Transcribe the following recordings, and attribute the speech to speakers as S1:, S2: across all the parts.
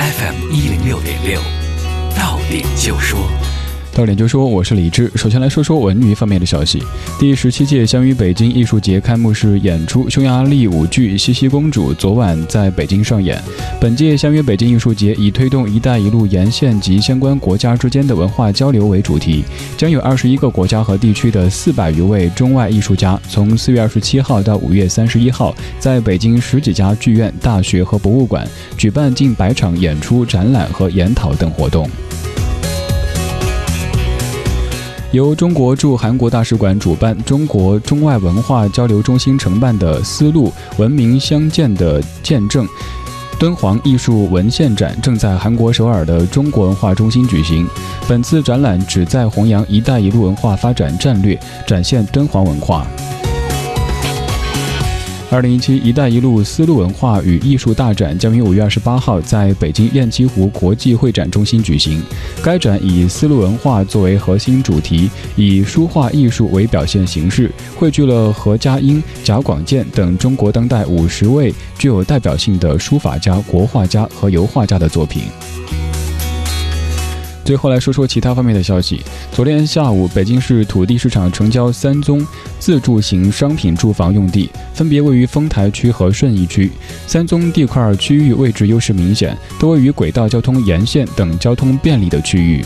S1: ，FM 一零六点六，到点就说。
S2: 到点就说，我是李志。首先来说说文娱方面的消息。第十七届相约北京艺术节开幕式演出匈牙利舞剧《茜茜公主》昨晚在北京上演。本届相约北京艺术节以推动“一带一路”沿线及相关国家之间的文化交流为主题，将有二十一个国家和地区的四百余位中外艺术家，从四月二十七号到五月三十一号，在北京十几家剧院、大学和博物馆举办近百场演出、展览和研讨等活动。由中国驻韩国大使馆主办、中国中外文化交流中心承办的“丝路文明相见的见证”敦煌艺术文献展正在韩国首尔的中国文化中心举行。本次展览旨在弘扬“一带一路”文化发展战略，展现敦煌文化。二零一七“一带一路”丝路文化与艺术大展将于五月二十八号在北京雁栖湖国际会展中心举行。该展以丝路文化作为核心主题，以书画艺术为表现形式，汇聚了何家英、贾广健等中国当代五十位具有代表性的书法家、国画家和油画家的作品。最后来说说其他方面的消息。昨天下午，北京市土地市场成交三宗自住型商品住房用地，分别位于丰台区和顺义区。三宗地块区域位置优势明显，都位于轨道交通沿线等交通便利的区域。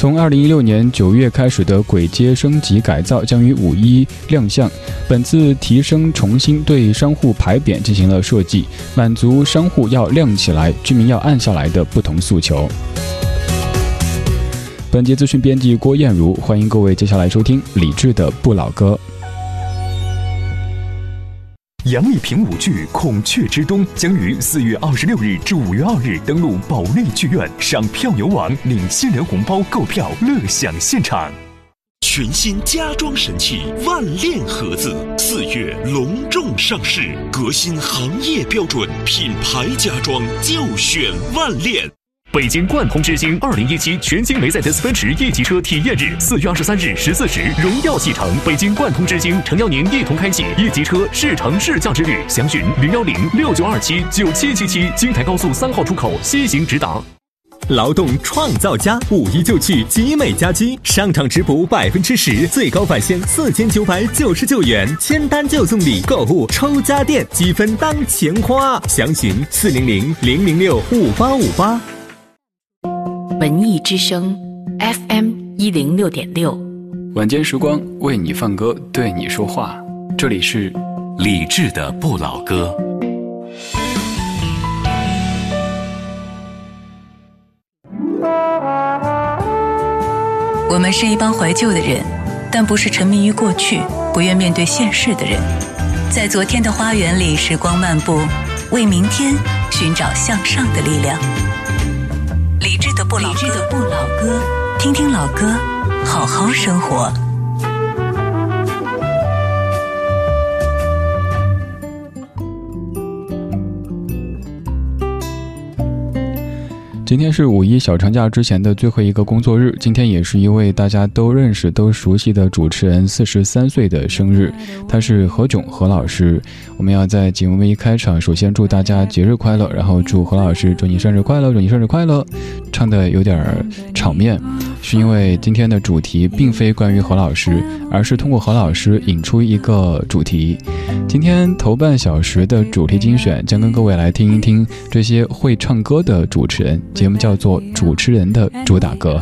S2: 从二零一六年九月开始的鬼街升级改造将于五一亮相。本次提升重新对商户牌匾进行了设计，满足商户要亮起来、居民要暗下来的不同诉求。本节资讯编辑郭艳茹，欢迎各位接下来收听李志的不老歌。
S1: 杨丽萍舞剧《孔雀之冬》将于四月二十六日至五月二日登陆保利剧院，上票友网领新人红包购票，乐享现场。
S3: 全新家装神器万链盒子四月隆重上市，革新行业标准，品牌家装就选万链。
S4: 北京贯通之星二零一七全新梅赛德斯奔驰 E 级车体验日，四月二十三日十四时，荣耀启程。北京贯通之星诚邀您一同开启 E 级车试乘试驾之旅，详询零幺零六九二七九七七七，京台高速三号出口西行直达。
S5: 劳动创造家五一就去集美家居，上场直补百分之十，最高返现四千九百九十九元，签单就送礼，购物抽家电，积分当钱花。详询四零零零零六五八五八。
S6: 文艺之声，FM 一零六点六，
S2: 晚间时光为你放歌，对你说话。这里是
S1: 李志的不老歌。
S7: 我们是一帮怀旧的人，但不是沉迷于过去、不愿面对现实的人。在昨天的花园里，时光漫步，为明天寻找向上的力量。理智的不老歌，听听老歌，好好生活。
S2: 今天是五一小长假之前的最后一个工作日，今天也是一位大家都认识、都熟悉的主持人四十三岁的生日，他是何炅何老师。我们要在节目一开场，首先祝大家节日快乐，然后祝何老师祝你生日快乐，祝你生日快乐。唱的有点场面，是因为今天的主题并非关于何老师，而是通过何老师引出一个主题。今天头半小时的主题精选将跟各位来听一听这些会唱歌的主持人。节目叫做《主持人的主打歌》。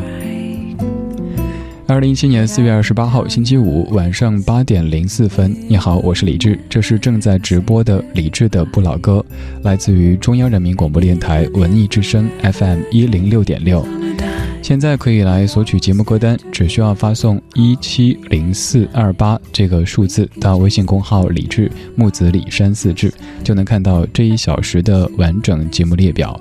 S2: 二零一七年四月二十八号星期五晚上八点零四分，你好，我是李志，这是正在直播的李志的不老歌，来自于中央人民广播电台文艺之声 FM 一零六点六。现在可以来索取节目歌单，只需要发送一七零四二八这个数字到微信公号“李志木子李山四志”，就能看到这一小时的完整节目列表。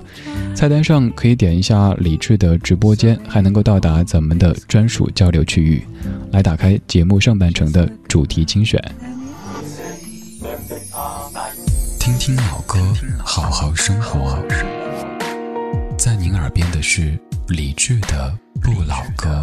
S2: 菜单上可以点一下李志的直播间，还能够到达咱们的专属交流区域。来打开节目上半程的主题精选，
S1: 听听老歌，好好生活。在您耳边的是。理智的不老歌。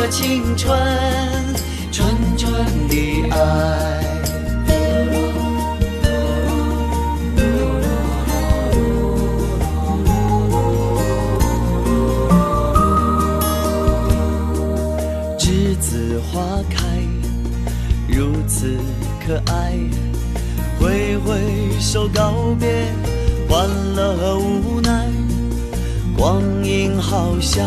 S8: 的青春，纯纯的爱。栀子花开，如此可爱，挥挥手告别欢乐和无奈。光阴好像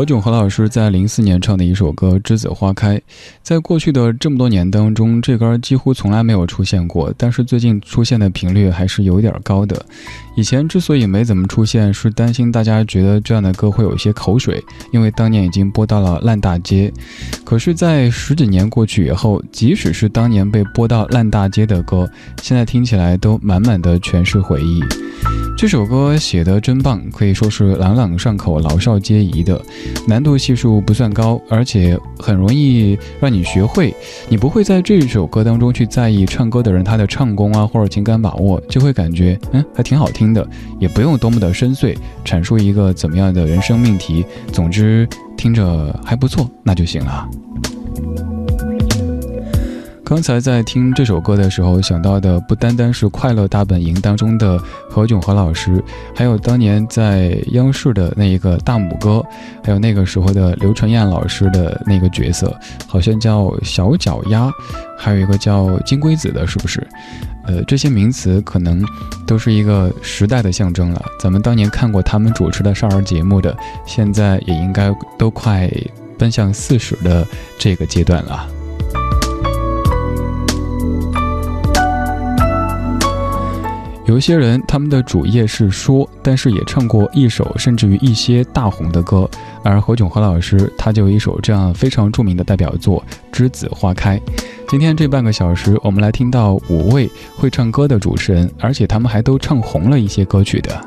S2: 何炅何老师在零四年唱的一首歌《栀子花开》，在过去的这么多年当中，这歌几乎从来没有出现过，但是最近出现的频率还是有点高的。以前之所以没怎么出现，是担心大家觉得这样的歌会有一些口水，因为当年已经播到了烂大街。可是，在十几年过去以后，即使是当年被播到烂大街的歌，现在听起来都满满的全是回忆。这首歌写得真棒，可以说是朗朗上口、老少皆宜的，难度系数不算高，而且很容易让你学会。你不会在这首歌当中去在意唱歌的人他的唱功啊，或者情感把握，就会感觉嗯还挺好听的，也不用多么的深邃阐述一个怎么样的人生命题。总之听着还不错，那就行了。刚才在听这首歌的时候，想到的不单单是《快乐大本营》当中的何炅何老师，还有当年在央视的那一个大拇哥，还有那个时候的刘纯燕老师的那个角色，好像叫小脚丫，还有一个叫金龟子的，是不是？呃，这些名词可能都是一个时代的象征了。咱们当年看过他们主持的少儿节目的，现在也应该都快奔向四十的这个阶段了。有一些人，他们的主业是说，但是也唱过一首甚至于一些大红的歌。而何炅何老师，他就有一首这样非常著名的代表作《栀子花开》。今天这半个小时，我们来听到五位会唱歌的主持人，而且他们还都唱红了一些歌曲的。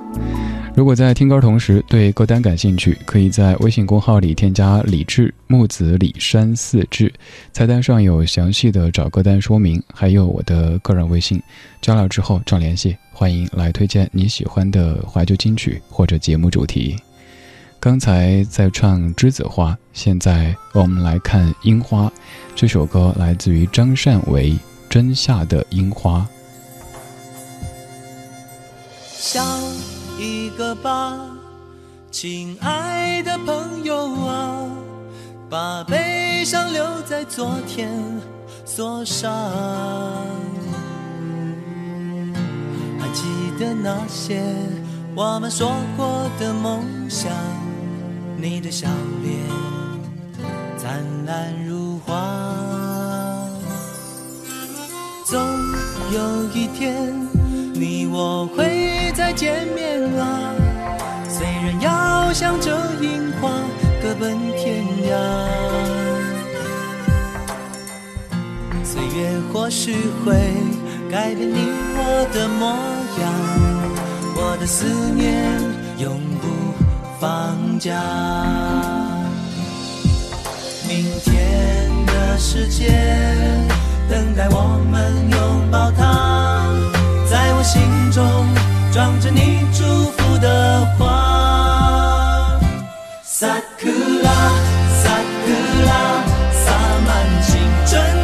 S2: 如果在听歌同时对歌单感兴趣，可以在微信公号里添加“李志木子李山四志”，菜单上有详细的找歌单说明，还有我的个人微信。交了之后找联系，欢迎来推荐你喜欢的怀旧金曲或者节目主题。刚才在唱《栀子花》，现在我们来看《樱花》。这首歌来自于张善为《真夏的樱花》。
S8: 吧，亲爱的朋友啊，把悲伤留在昨天锁上。还记得那些我们说过的梦想，你的笑脸灿烂如花。总有一天，你我会再见面。啊向着樱花各奔天涯，岁月或许会改变你我的模样，我的思念永不放假。明天的世界等待我们拥抱它，在我心中。装着你祝福的花，萨库拉，萨库拉，洒满青春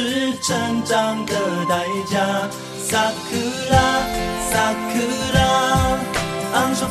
S8: 是成长的代价。萨库拉，萨库拉，昂首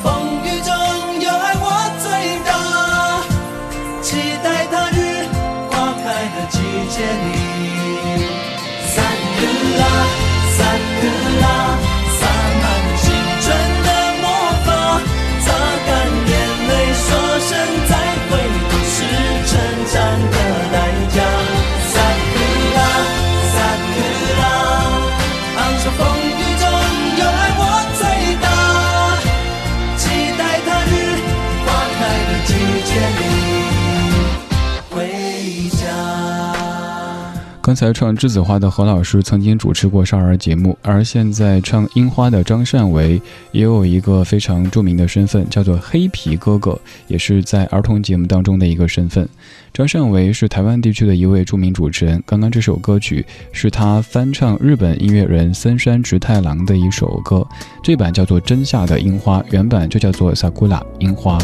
S2: 刚才唱栀子花的何老师曾经主持过少儿节目，而现在唱樱花的张善为也有一个非常著名的身份，叫做黑皮哥哥，也是在儿童节目当中的一个身份。张善为是台湾地区的一位著名主持人，刚刚这首歌曲是他翻唱日本音乐人森山直太郎的一首歌，这版叫做《真夏的樱花》，原版就叫做《sakura 樱花》。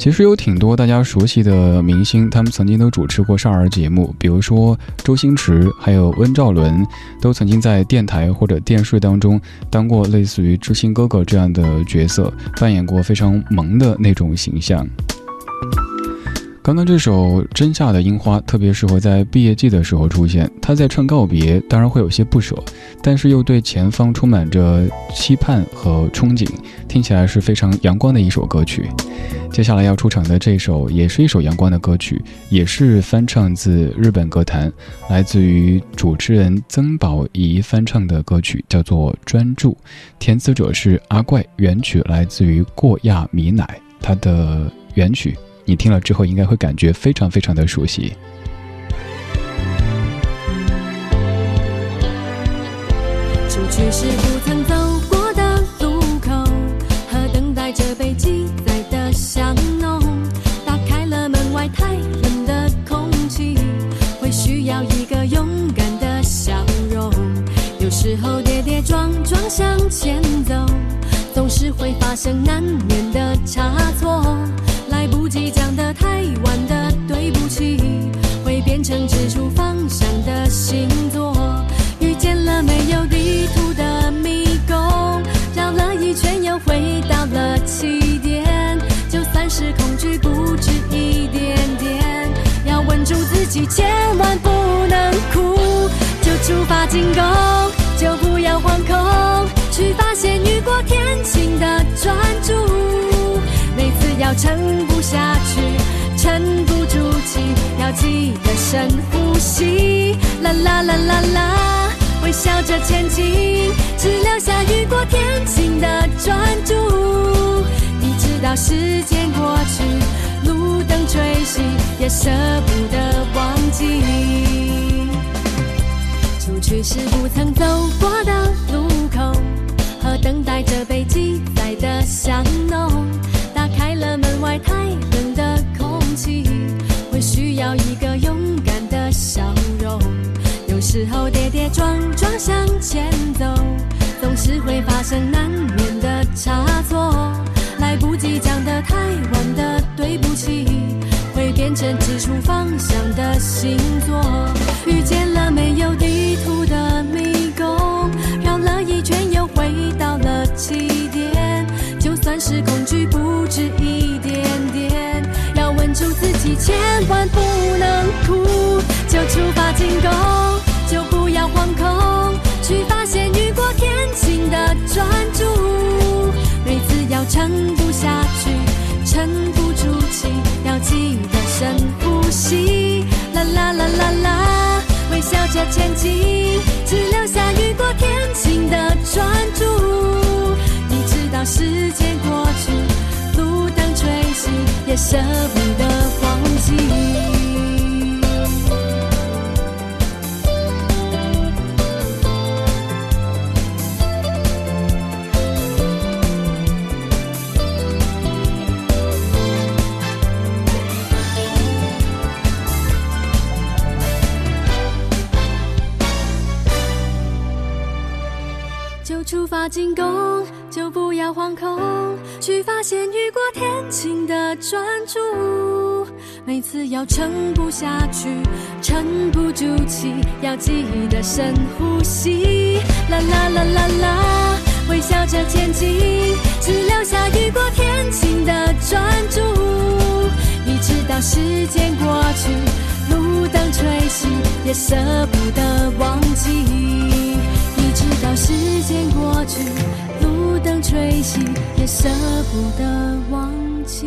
S2: 其实有挺多大家熟悉的明星，他们曾经都主持过少儿节目，比如说周星驰，还有温兆伦，都曾经在电台或者电视当中当过类似于知心哥哥这样的角色，扮演过非常萌的那种形象。刚刚这首《真夏的樱花》特别适合在毕业季的时候出现。他在唱告别，当然会有些不舍，但是又对前方充满着期盼和憧憬，听起来是非常阳光的一首歌曲。接下来要出场的这首也是一首阳光的歌曲，也是翻唱自日本歌坛，来自于主持人曾宝仪翻唱的歌曲，叫做《专注》，填词者是阿怪，原曲来自于过亚米乃，他的原曲。你听了之后，应该会感觉非常非常的熟悉。
S9: 出去时不曾走过的路口，和等待着被记载的香浓。打开了门外太冷的空气，会需要一个勇敢的笑容。有时候跌跌撞撞向前走，总是会发生难免的差错。变成指出方向的星座。遇见了没有地图的迷宫，绕了一圈又回到了起点。就算是恐惧不止一点点，要稳住自己，千万不能哭。就出发进攻，就不要惶恐，去发现雨过天晴的专注。每次要撑不下去，沉不住气，要记得深呼吸。啦啦啦啦啦，微笑着前进，只留下雨过天晴的专注。一直到时间过去，路灯吹熄，也舍不得忘记。出去时不曾走过的路口，和等待着被记载的香浓。门外太，要一个勇敢的笑容。有时候跌跌撞撞向前走，总是会发生难免的差错。来不及讲的太晚的对不起，会变成指出方向的星座。遇见了没有地图的迷宫，绕了一圈又回到了起点。就算是恐惧不止一。住自己，千万不能哭，就出发进攻，就不要惶恐，去发现雨过天晴的专注。每次要撑不下去，沉不住气，要记得深呼吸。啦啦啦啦啦，微笑着前进，只留下雨过天晴的专注。你知道时间过，也舍不得。就发现雨过天晴的专注。每次要撑不下去，沉不住气，要记得深呼吸。啦啦啦啦啦，微笑着前进，只留下雨过天晴的专注。一直到时间过去，路灯吹熄，也舍不得忘记。一直到时间过去，路等吹熄，也舍不得忘记。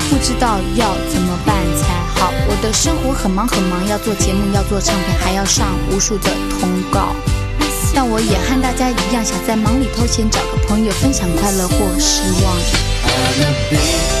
S10: 不知道要怎么办才。好，我的生活很忙很忙，要做节目，要做唱片，还要上无数的通告。但我也和大家一样，想在忙里偷闲，找个朋友分享快乐或失望。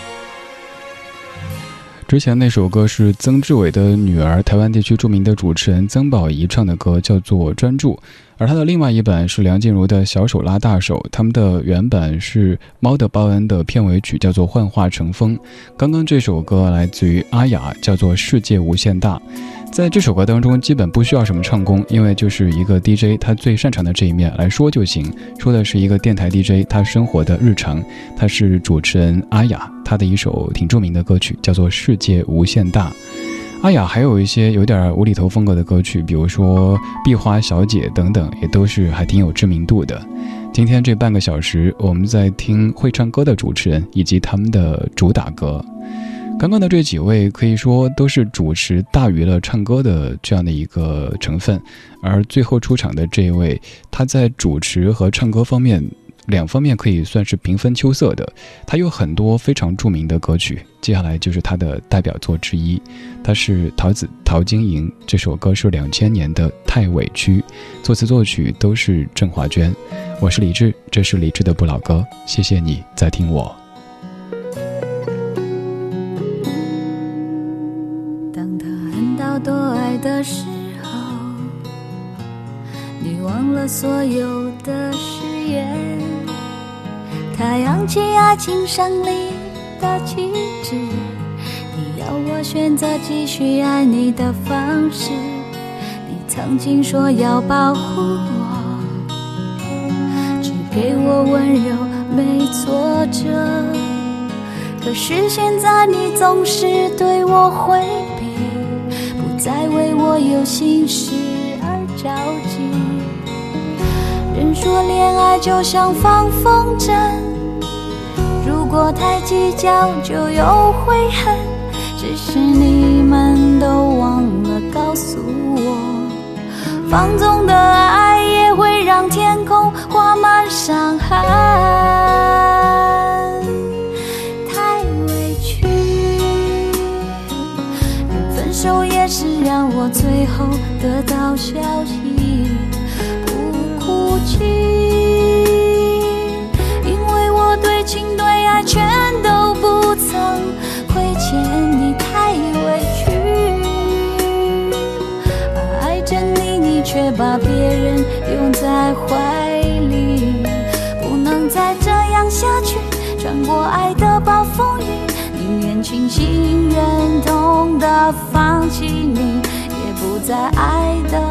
S2: 之前那首歌是曾志伟的女儿，台湾地区著名的主持人曾宝仪唱的歌，叫做《专注》。而他的另外一版是梁静茹的小手拉大手，他们的原版是《猫的报恩》的片尾曲，叫做《幻化成风》。刚刚这首歌来自于阿雅，叫做《世界无限大》。在这首歌当中，基本不需要什么唱功，因为就是一个 DJ 他最擅长的这一面来说就行。说的是一个电台 DJ 他生活的日常。他是主持人阿雅，他的一首挺著名的歌曲叫做《世界无限大》。阿雅还有一些有点无厘头风格的歌曲，比如说《壁花小姐》等等，也都是还挺有知名度的。今天这半个小时，我们在听会唱歌的主持人以及他们的主打歌。刚刚的这几位可以说都是主持大于了唱歌的这样的一个成分，而最后出场的这一位，他在主持和唱歌方面两方面可以算是平分秋色的。他有很多非常著名的歌曲，接下来就是他的代表作之一。他是桃子陶晶莹，这首歌是两千年的《太委屈》，作词作曲都是郑华娟。我是李志，这是李志的不老歌，谢谢你在听我。
S10: 爱的时候，你忘了所有的誓言。他扬起爱情胜利的旗帜，你要我选择继续爱你的方式。你曾经说要保护我，只给我温柔没挫折。可是现在你总是对我回避。在为我有心事而着急。人说恋爱就像放风筝，如果太计较就有悔恨。只是你们都忘了告诉我，放纵消息，不哭泣，因为我对情对爱全都不曾亏欠你，太委屈。爱着你，你却把别人拥在怀里，不能再这样下去，穿过爱的暴风雨。宁愿清醒，忍痛的放弃你，也不在爱的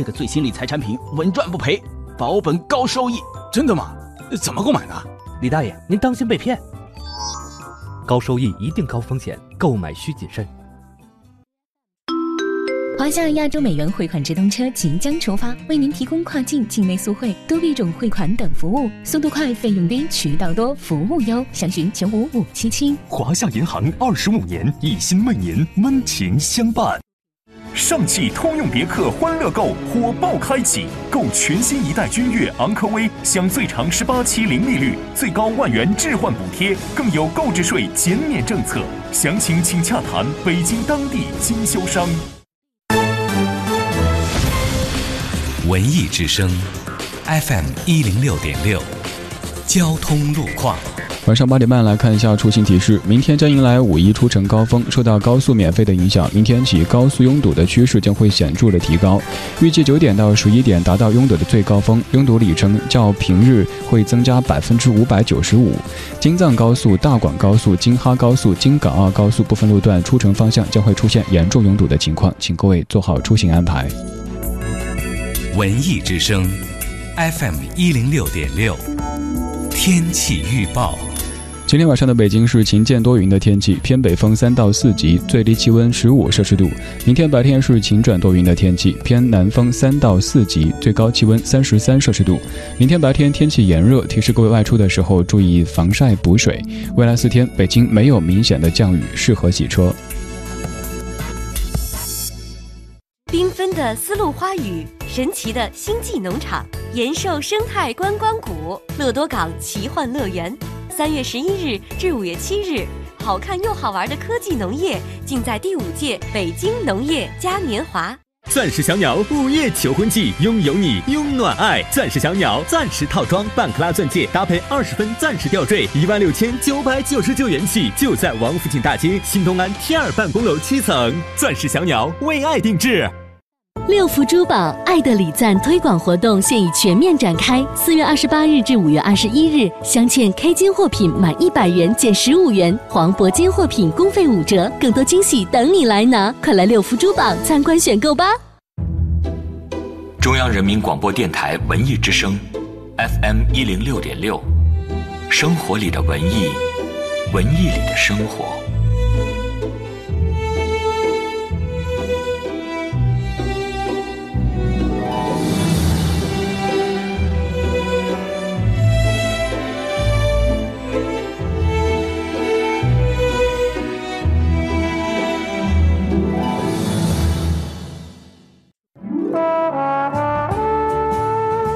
S11: 这个最新理财产品稳赚不赔，保本高收益，
S12: 真的吗？怎么购买呢？
S13: 李大爷，您当心被骗。高收益一定高风险，购买需谨慎。
S14: 华
S15: 夏亚洲美元汇款直通车即将出发，为您提供跨境、境内速汇、多币种汇款等服务，速度快、费用低、渠道多、服务优。详询九五五七七。
S1: 华夏银行二十五年，一心为您温情相伴。上汽通用别克欢乐购火爆开启，购全新一代君越、昂科威，享最长十八期零利率，最高万元置换补贴，更有购置税减免政策。详情请洽谈北京当地经销商。
S16: 文艺之声，FM 一零六点六，交通路况。
S2: 晚上八点半来看一下出行提示。明天将迎来五一出城高峰，受到高速免费的影响，明天起高速拥堵的趋势将会显著的提高。预计九点到十一点达到拥堵的最高峰，拥堵里程较平日会增加百分之五百九十五。京藏高速、大广高速、京哈高速、京港澳高速部分路段出城方向将会出现严重拥堵的情况，请各位做好出行安排。
S16: 文艺之声，FM 一零六点六，天气预报。
S2: 今天晚上的北京是晴间多云的天气，偏北风三到四级，最低气温十五摄氏度。明天白天是晴转多云的天气，偏南风三到四级，最高气温三十三摄氏度。明天白天天气炎热，提示各位外出的时候注意防晒补水。未来四天北京没有明显的降雨，适合洗车。
S17: 缤纷的丝路花语，神奇的星际农场，延寿生态观光谷，乐多港奇幻乐园。三月十一日至五月七日，好看又好玩的科技农业尽在第五届北京农业嘉年华。
S5: 钻石小鸟午夜求婚季，拥有你，拥暖爱。钻石小鸟钻石套装，半克拉钻戒搭配二十分钻石吊坠，一万六千九百九十九元起，就在王府井大街新东安 T 二办公楼七层。钻石小鸟为爱定制。
S18: 六福珠宝爱的礼赞推广活动现已全面展开，四月二十八日至五月二十一日，镶嵌 K 金货品满一百元减十五元，黄铂金货品工费五折，更多惊喜等你来拿！快来六福珠宝参观选购吧！
S4: 中央人民广播电台文艺之声，FM 一零六点六，生活里的文艺，文艺里的生活。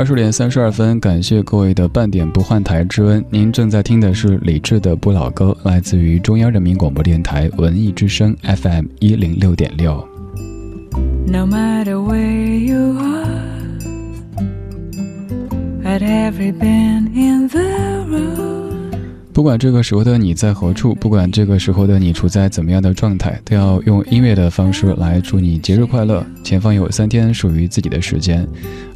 S2: 二十点三十二分，感谢各位的半点不换台之恩。您正在听的是李志的不老歌，来自于中央人民广播电台文艺之声 FM 一零六点六。No matter where you are, at every bend in the road. 不管这个时候的你在何处，不管这个时候的你处在怎么样的状态，都要用音乐的方式来祝你节日快乐。前方有三天属于自己的时间，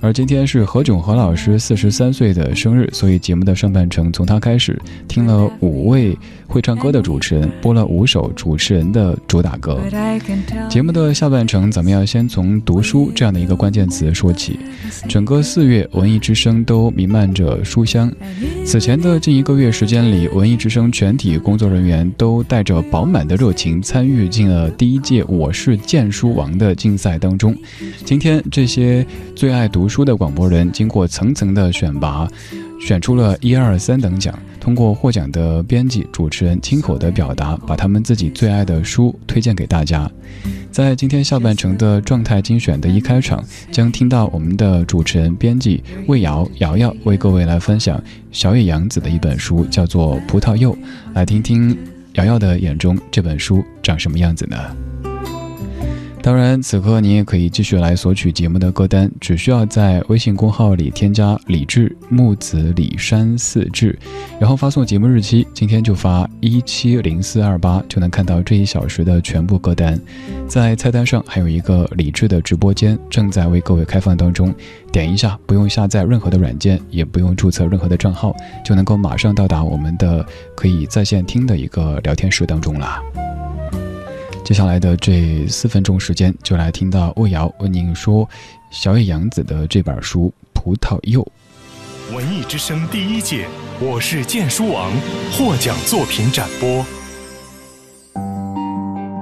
S2: 而今天是何炅何老师四十三岁的生日，所以节目的上半程从他开始，听了五位会唱歌的主持人，播了五首主持人的主打歌。节目的下半程，咱们要先从读书这样的一个关键词说起。整个四月，文艺之声都弥漫着书香。此前的近一个月时间里，文艺之声全体工作人员都带着饱满的热情参与进了第一届“我是荐书王”的竞赛当中。今天，这些最爱读书的广播人经过层层的选拔，选出了一二三等奖。通过获奖的编辑、主持人亲口的表达，把他们自己最爱的书推荐给大家。在今天下半程的状态精选的一开场，将听到我们的主持人、编辑魏瑶瑶瑶为各位来分享小野洋子的一本书，叫做《葡萄柚》。来听听瑶瑶的眼中这本书长什么样子呢？当然，此刻你也可以继续来索取节目的歌单，只需要在微信公号里添加“李志木子李山四志”，然后发送节目日期，今天就发一七零四二八，就能看到这一小时的全部歌单。在菜单上还有一个李志的直播间，正在为各位开放当中，点一下，不用下载任何的软件，也不用注册任何的账号，就能够马上到达我们的可以在线听的一个聊天室当中了。接下来的这四分钟时间，就来听到魏瑶为您说小野洋子的这本书《葡萄柚》。
S1: 文艺之声第一届“我是荐书王”获奖作品展播。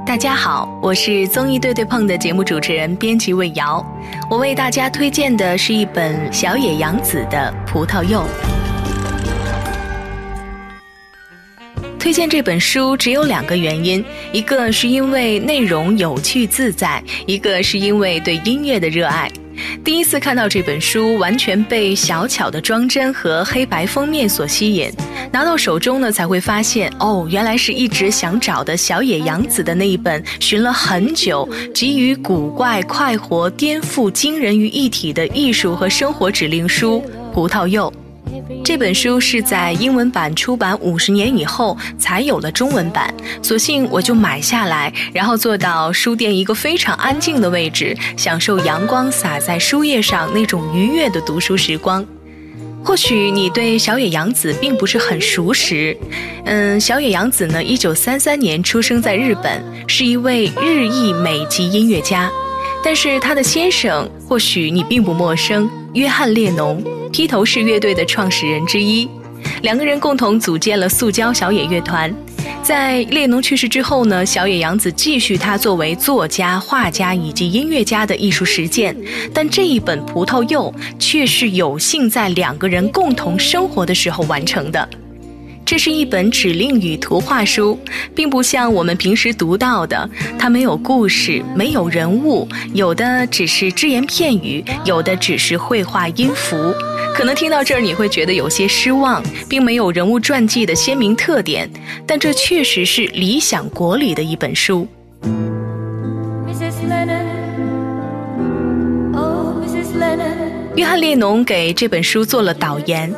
S19: 大家好，我是综艺对对碰的节目主持人、编辑魏瑶。我为大家推荐的是一本小野洋子的《葡萄柚》。推荐这本书只有两个原因，一个是因为内容有趣自在，一个是因为对音乐的热爱。第一次看到这本书，完全被小巧的装帧和黑白封面所吸引。拿到手中呢，才会发现，哦，原来是一直想找的小野洋子的那一本，寻了很久，集于古怪、快活、颠覆、惊人于一体的艺术和生活指令书《葡萄柚》。这本书是在英文版出版五十年以后才有了中文版，索性我就买下来，然后坐到书店一个非常安静的位置，享受阳光洒在书页上那种愉悦的读书时光。或许你对小野洋子并不是很熟识，嗯，小野洋子呢，一九三三年出生在日本，是一位日裔美籍音乐家，但是她的先生或许你并不陌生，约翰列侬。披头士乐队的创始人之一，两个人共同组建了塑胶小野乐团。在列侬去世之后呢，小野洋子继续他作为作家、画家以及音乐家的艺术实践。但这一本《葡萄柚》却是有幸在两个人共同生活的时候完成的。这是一本指令与图画书，并不像我们平时读到的，它没有故事，没有人物，有的只是只言片语，有的只是绘画音符。可能听到这儿你会觉得有些失望，并没有人物传记的鲜明特点，但这确实是理想国里的一本书。约翰列侬给这本书做了导言。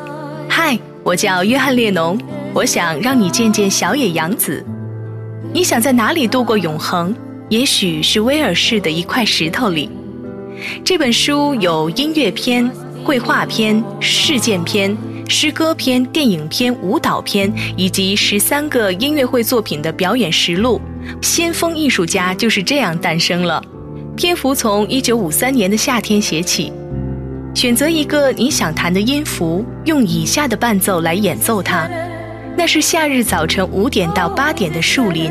S19: 嗨，我叫约翰列侬，我想让你见见小野洋子。你想在哪里度过永恒？也许是威尔士的一块石头里。这本书有音乐篇。绘画篇、事件篇、诗歌篇、电影篇、舞蹈篇，以及十三个音乐会作品的表演实录，先锋艺术家就是这样诞生了。篇幅从一九五三年的夏天写起，选择一个你想弹的音符，用以下的伴奏来演奏它，那是夏日早晨五点到八点的树林。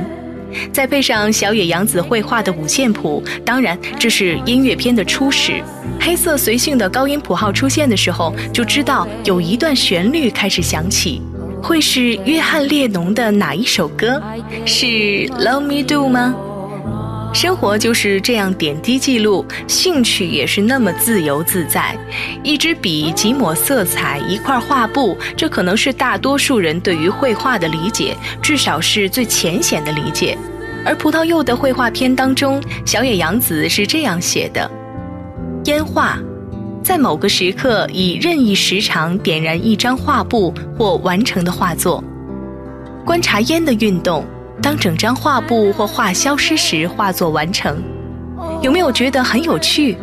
S19: 再配上小野洋子绘画的五线谱，当然这是音乐片的初始。黑色随性的高音谱号出现的时候，就知道有一段旋律开始响起，会是约翰列侬的哪一首歌？是《Love Me Do》吗？生活就是这样点滴记录，兴趣也是那么自由自在。一支笔，几抹色彩，一块画布，这可能是大多数人对于绘画的理解，至少是最浅显的理解。而葡萄柚的绘画片当中，小野洋子是这样写的：烟画，在某个时刻以任意时长点燃一张画布或完成的画作，观察烟的运动。当整张画布或画消失时，画作完成，有没有觉得很有趣？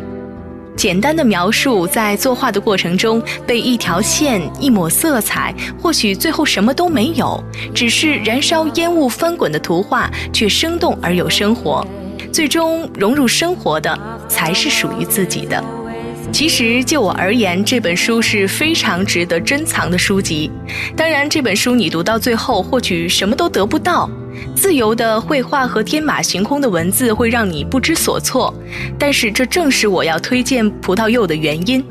S19: 简单的描述在作画的过程中，被一条线、一抹色彩，或许最后什么都没有，只是燃烧烟雾翻滚的图画，却生动而有生活。最终融入生活的，才是属于自己的。其实就我而言，这本书是非常值得珍藏的书籍。当然，这本书你读到最后，或许什么都得不到。自由的绘画和天马行空的文字会让你不知所措，但是这正是我要推荐葡萄柚的原因。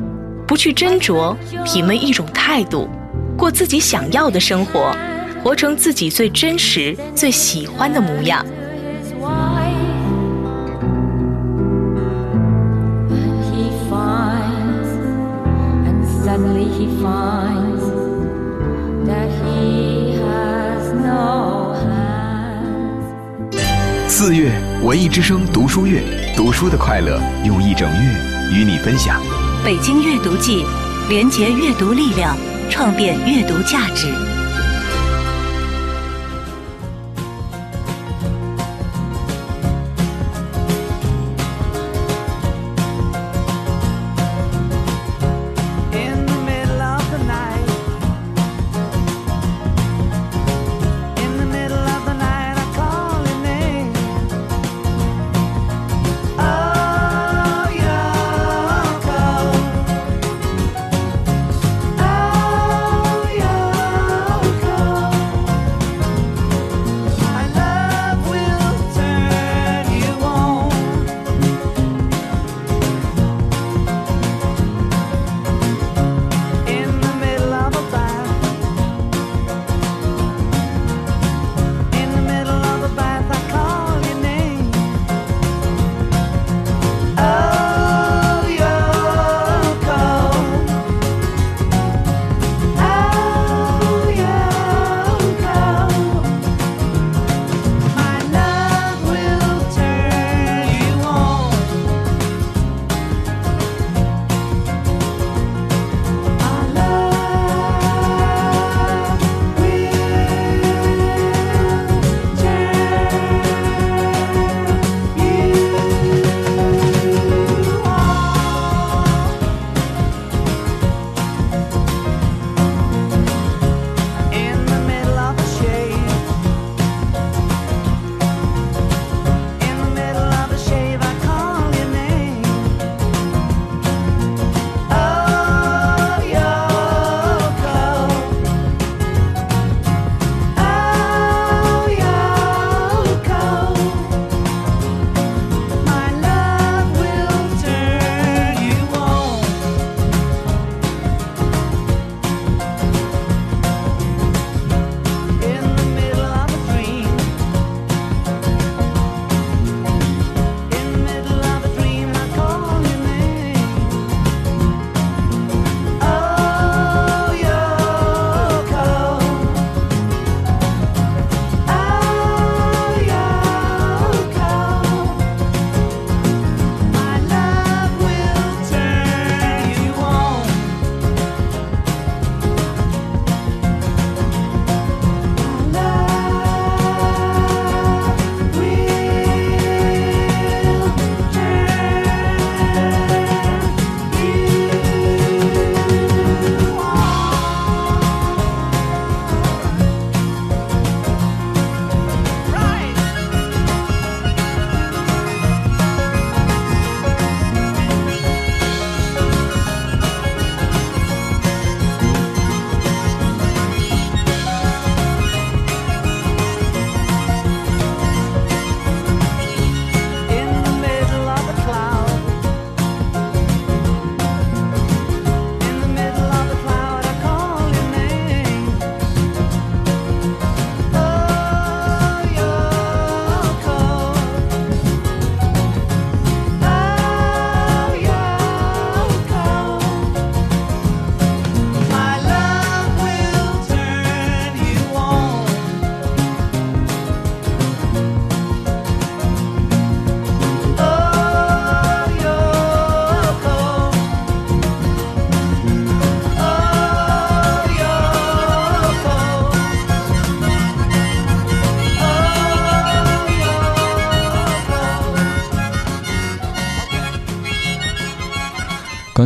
S19: 不去斟酌，品味一种态度，过自己想要的生活，活成自己最真实、最喜欢的模样。
S3: 四月
S20: 文艺之声读书月，读书的快乐用一整月与你分享。
S7: 北京阅读季，连结阅读力量，创变阅读价值。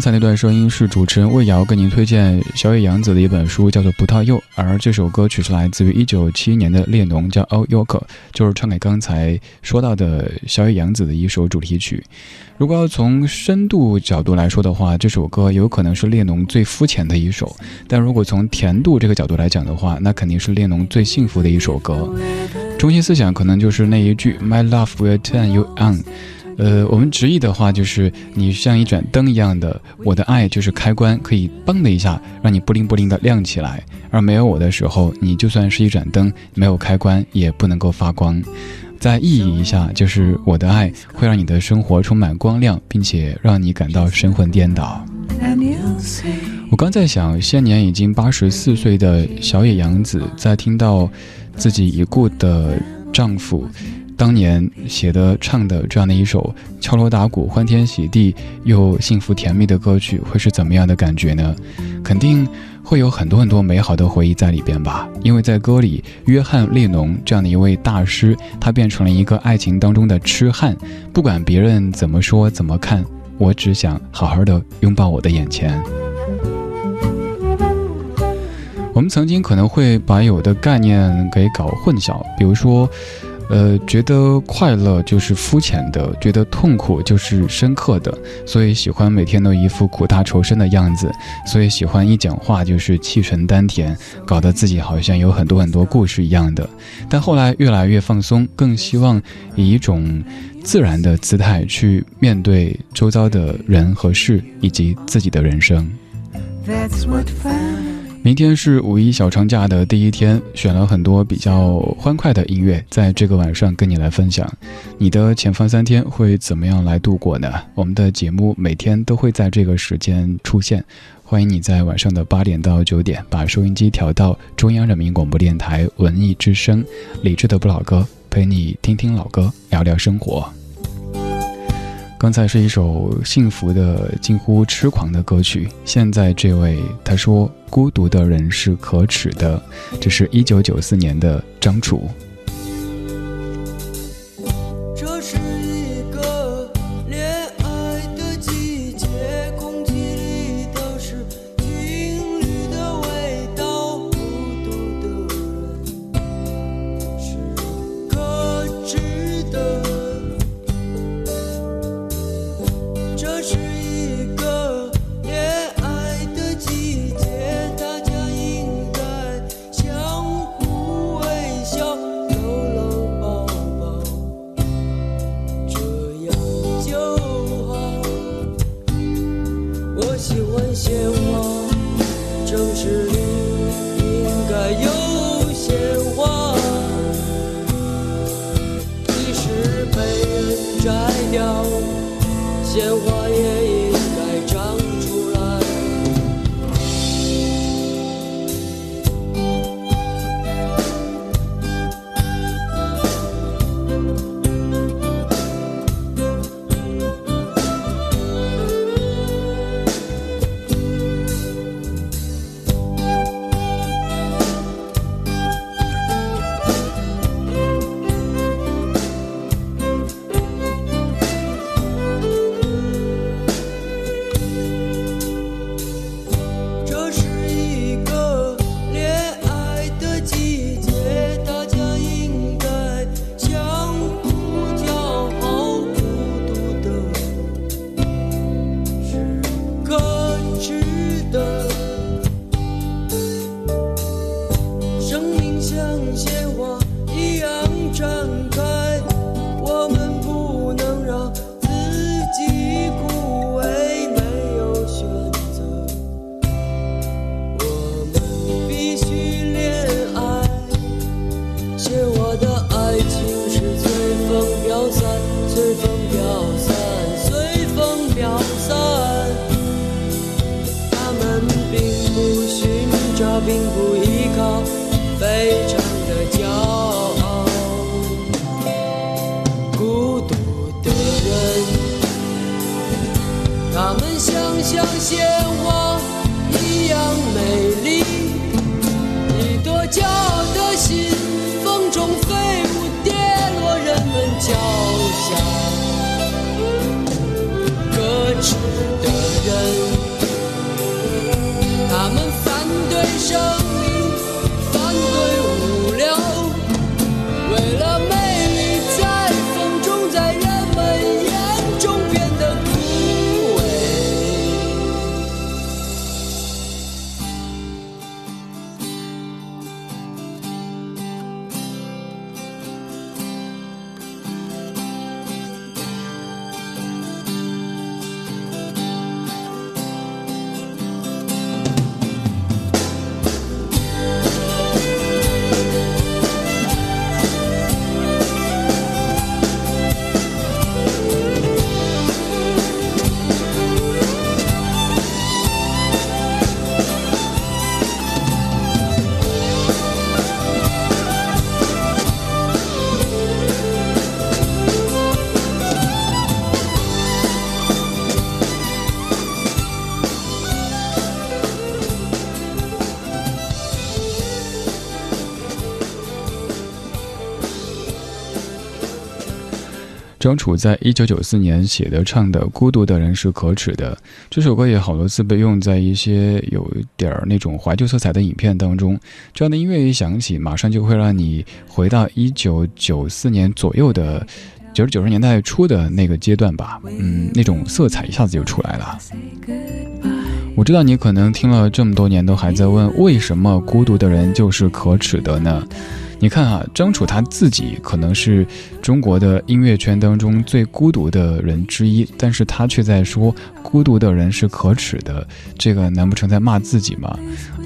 S2: 才那段声音是主持人魏瑶跟您推荐小野洋子的一本书，叫做《葡萄柚》，而这首歌曲是来自于一九七一年的列侬，叫《Oh Yoko》，就是唱给刚才说到的小野洋子的一首主题曲。如果要从深度角度来说的话，这首歌有可能是列侬最肤浅的一首；但如果从甜度这个角度来讲的话，那肯定是列侬最幸福的一首歌。中心思想可能就是那一句 “My love will turn you on”。呃，我们直译的话就是你像一盏灯一样的，我的爱就是开关，可以嘣的一下让你不灵不灵的亮起来。而没有我的时候，你就算是一盏灯，没有开关也不能够发光。再意译一下，就是我的爱会让你的生活充满光亮，并且让你感到神魂颠倒。我刚在想，现年已经八十四岁的小野洋子，在听到自己已故的丈夫。
S21: 当年写的唱的这样的一首敲锣打鼓、欢天喜地又幸福甜蜜的歌曲，会是怎么样的感觉呢？肯定会有很多很多美好的回忆在里边吧。因为在歌里，约翰列侬这样的一位大师，他变成了一个爱情当中的痴汉，不管别人怎么说怎么看，我只想好好的拥抱我的眼前。我们曾经可能会把有的概念给搞混淆，比如说。呃，觉得快乐就是肤浅的，觉得痛苦就是深刻的，所以喜欢每天都一副苦大仇深的样子，所以喜欢一讲话就是气沉丹田，搞得自己好像有很多很多故事一样的。但后来越来越放松，更希望以一种自然的姿态去面对周遭的人和事，以及自己的人生。明天是五一小长假的第一天，选了很多比较欢快的音乐，在这个晚上跟你来分享。你的前方三天会怎么样来度过呢？我们的节目每天都会在这个时间出现，欢迎你在晚上的八点到九点把收音机调到中央人民广播电台文艺之声，理智的不老歌，陪你听听老歌，聊聊生活。刚才是一首幸福的、近乎痴狂的歌曲。现在这位他说：“孤独的人是可耻的。”这是一九九四年的张楚。像鲜花一样美丽一朵骄傲的心风中飞舞跌落人们脚下。可耻的人他们反对声
S2: 张楚在一九九四年写的唱的《孤独的人是可耻的》这首歌也好多次被用在一些有点儿那种怀旧色彩的影片当中。这样的音乐一响起，马上就会让你回到一九九四年左右的九十九十年代初的那个阶段吧。嗯，那种色彩一下子就出来了。我知道你可能听了这么多年都还在问，为什么孤独的人就是可耻的呢？你看啊，张楚他自己可能是中国的音乐圈当中最孤独的人之一，但是他却在说孤独的人是可耻的，这个难不成在骂自己吗？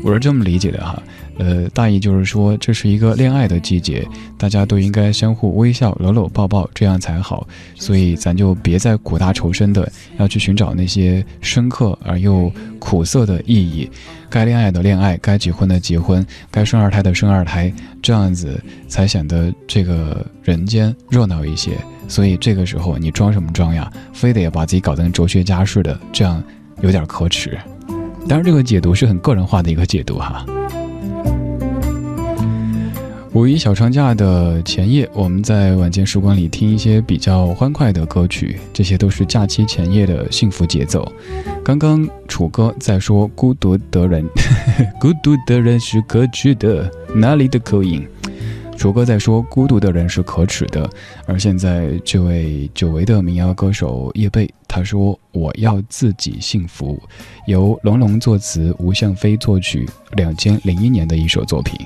S2: 我是这么理解的哈。呃，大意就是说，这是一个恋爱的季节，大家都应该相互微笑、搂搂抱抱，这样才好。所以，咱就别再苦大仇深的，要去寻找那些深刻而又苦涩的意义。该恋爱的恋爱，该结婚的结婚，该生二胎的生二胎，这样子才显得这个人间热闹一些。所以，这个时候你装什么装呀？非得把自己搞成哲学家似的，这样有点可耻。当然，这个解读是很个人化的一个解读哈。五一小长假的前夜，我们在晚间时光里听一些比较欢快的歌曲，这些都是假期前夜的幸福节奏。刚刚楚哥在说孤独的人，孤独的人是可耻的，哪里的口音？楚歌在说孤独的人是可耻的，而现在这位久违的民谣歌手叶蓓，他说我要自己幸福，由龙龙作词，吴向飞作曲，两千零一年的一首作品。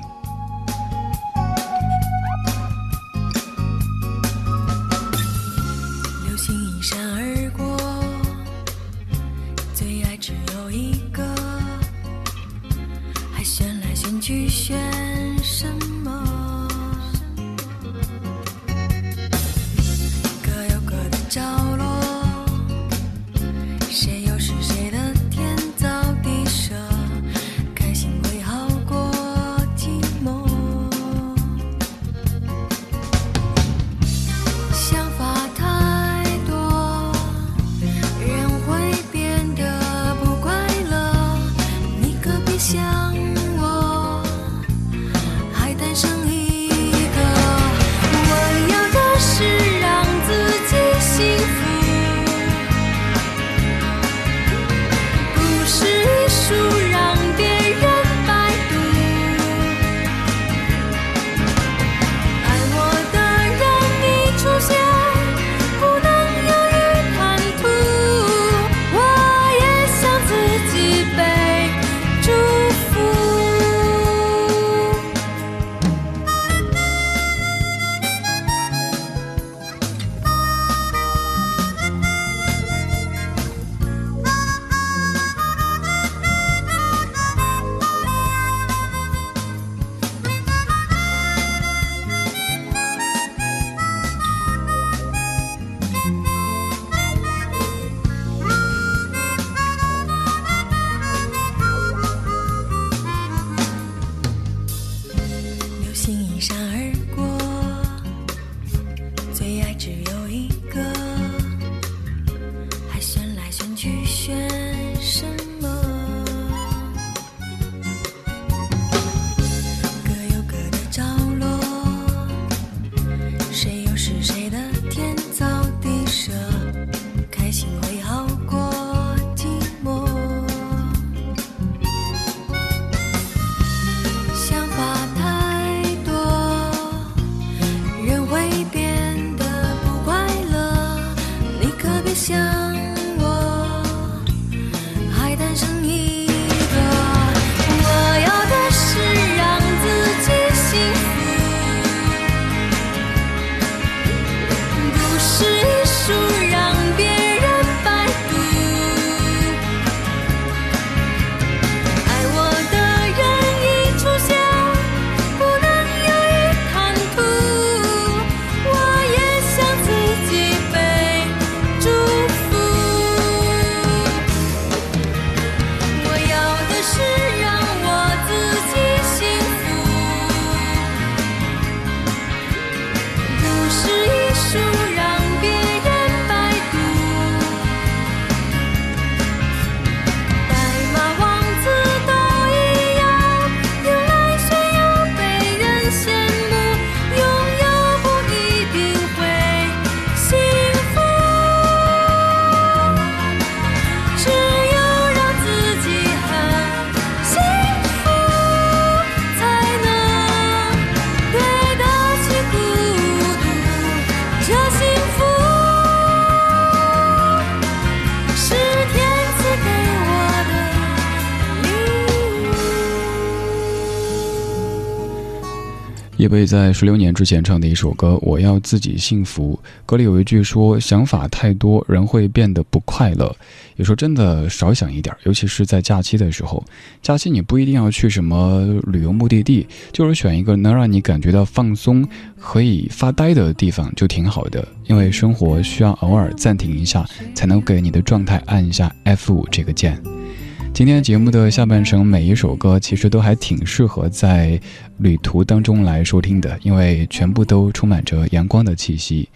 S2: 叶蓓在十六年之前唱的一首歌《我要自己幸福》，歌里有一句说：“想法太多，人会变得不快乐。”有时候真的少想一点，尤其是在假期的时候。假期你不一定要去什么旅游目的地，就是选一个能让你感觉到放松、可以发呆的地方就挺好的。因为生活需要偶尔暂停一下，才能给你的状态按一下 F 五这个键。今天节目的下半程，每一首歌其实都还挺适合在旅途当中来收听的，因为全部都充满着阳光的气息。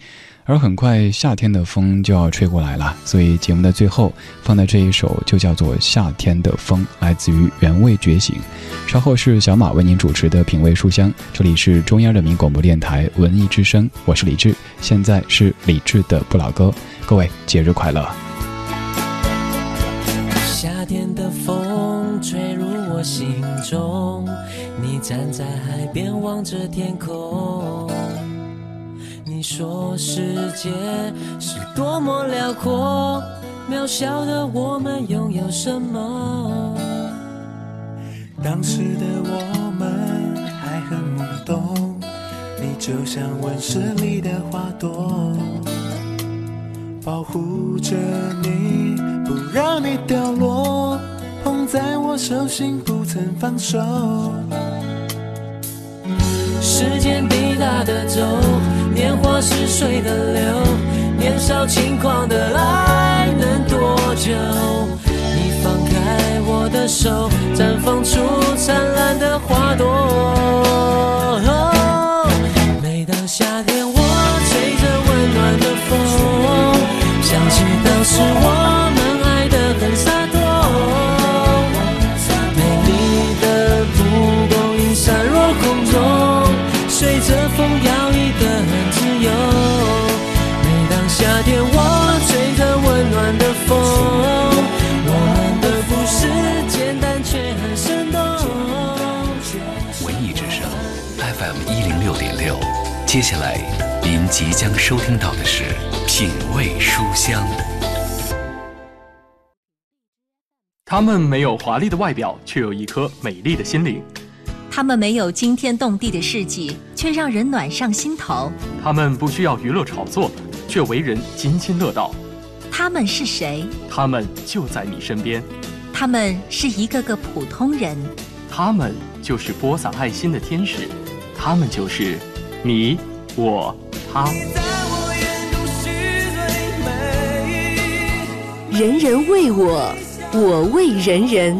S2: 而很快夏天的风就要吹过来了，所以节目的最后放的这一首就叫做《夏天的风》，来自于原味觉醒。稍后是小马为您主持的品味书香，这里是中央人民广播电台文艺之声，我是李志，现在是李志的不老歌，各位节日快乐。
S22: 心中，你站在海边望着天空。你说世界是多么辽阔，渺小的我们拥有什么？
S23: 当时的我们还很懵懂，你就像温室里的花朵，保护着你，不让你掉落，捧在我手心不曾放手。
S22: 时间滴答的走。年华似水的流，年少轻狂的爱能多久？你放开我的手，绽放出灿烂的花朵。每当夏天，我吹着温暖的风，想起当时我
S24: 接下来您即将收听到的是品味书香。
S25: 他们没有华丽的外表，却有一颗美丽的心灵。
S18: 他们没有惊天动地的事迹，却让人暖上心头。
S25: 他们不需要娱乐炒作，却为人津津乐道。
S18: 他们是谁？
S25: 他们就在你身边。
S18: 他们是一个个普通人。
S25: 他们就是播撒爱心的天使。他们就是你、我、他。
S26: 人人为我，我为人人。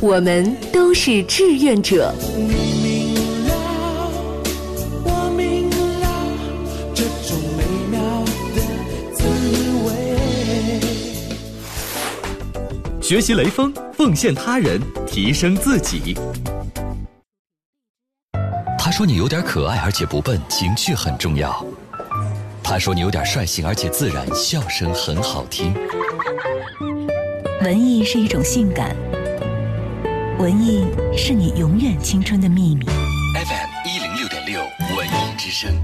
S26: 我们都是志愿者。
S3: 学习雷锋，奉献他人，提升自己。
S16: 他说你有点可爱，而且不笨，情趣很重要。他说你有点率性，而且自然，笑声很好听。
S27: 文艺是一种性感。文艺是你永远青春的秘密。
S16: FM 一零六点六，文艺之声。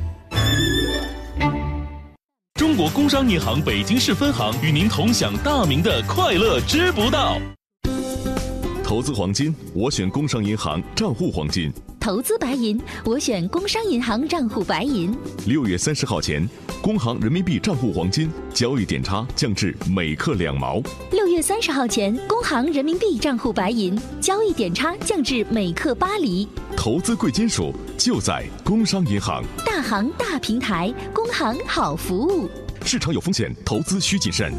S3: 中国工商银行北京市分行与您同享大明的快乐知不道。投资黄金，我选工商银行账户黄金。
S15: 投资白银，我选工商银行账户白银。
S3: 六月三十号前。工行人民币账户黄金交易点差降至每克两毛。
S15: 六月三十号前，工行人民币账户白银交易点差降至每克八厘。
S3: 投资贵金属就在工商银行。
S15: 大行大平台，工行好服务。
S3: 市场有风险，投资需谨慎。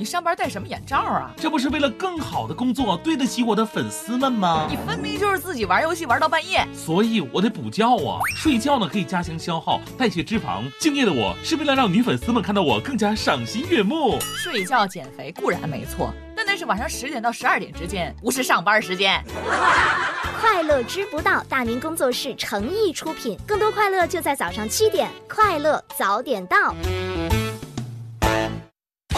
S28: 你上班戴什么眼罩啊？
S29: 这不是为了更好的工作，对得起我的粉丝们吗？
S28: 你分明就是自己玩游戏玩到半夜，
S29: 所以我得补觉啊！睡觉呢可以加强消耗，代谢脂肪。敬业的我是为了让女粉丝们看到我更加赏心悦目。
S28: 睡觉减肥固然没错，但那是晚上十点到十二点之间，不是上班时间。
S30: 快乐知不道，大明工作室诚意出品，更多快乐就在早上七点，快乐早点到。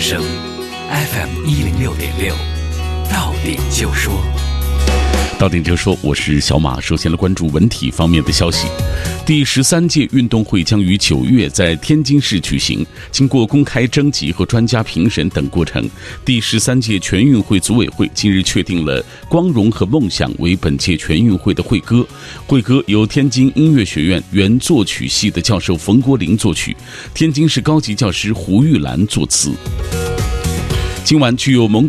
S31: 之声，FM 一零六点六，到点就说。
S32: 到点就说，我是小马。首先来关注文体方面的消息。第十三届运动会将于九月在天津市举行。经过公开征集和专家评审等过程，第十三届全运会组委会近日确定了《光荣和梦想》为本届全运会的会歌。会歌由天津音乐学院原作曲系的教授冯国林作曲，天津市高级教师胡玉兰作词。今晚具有蒙古。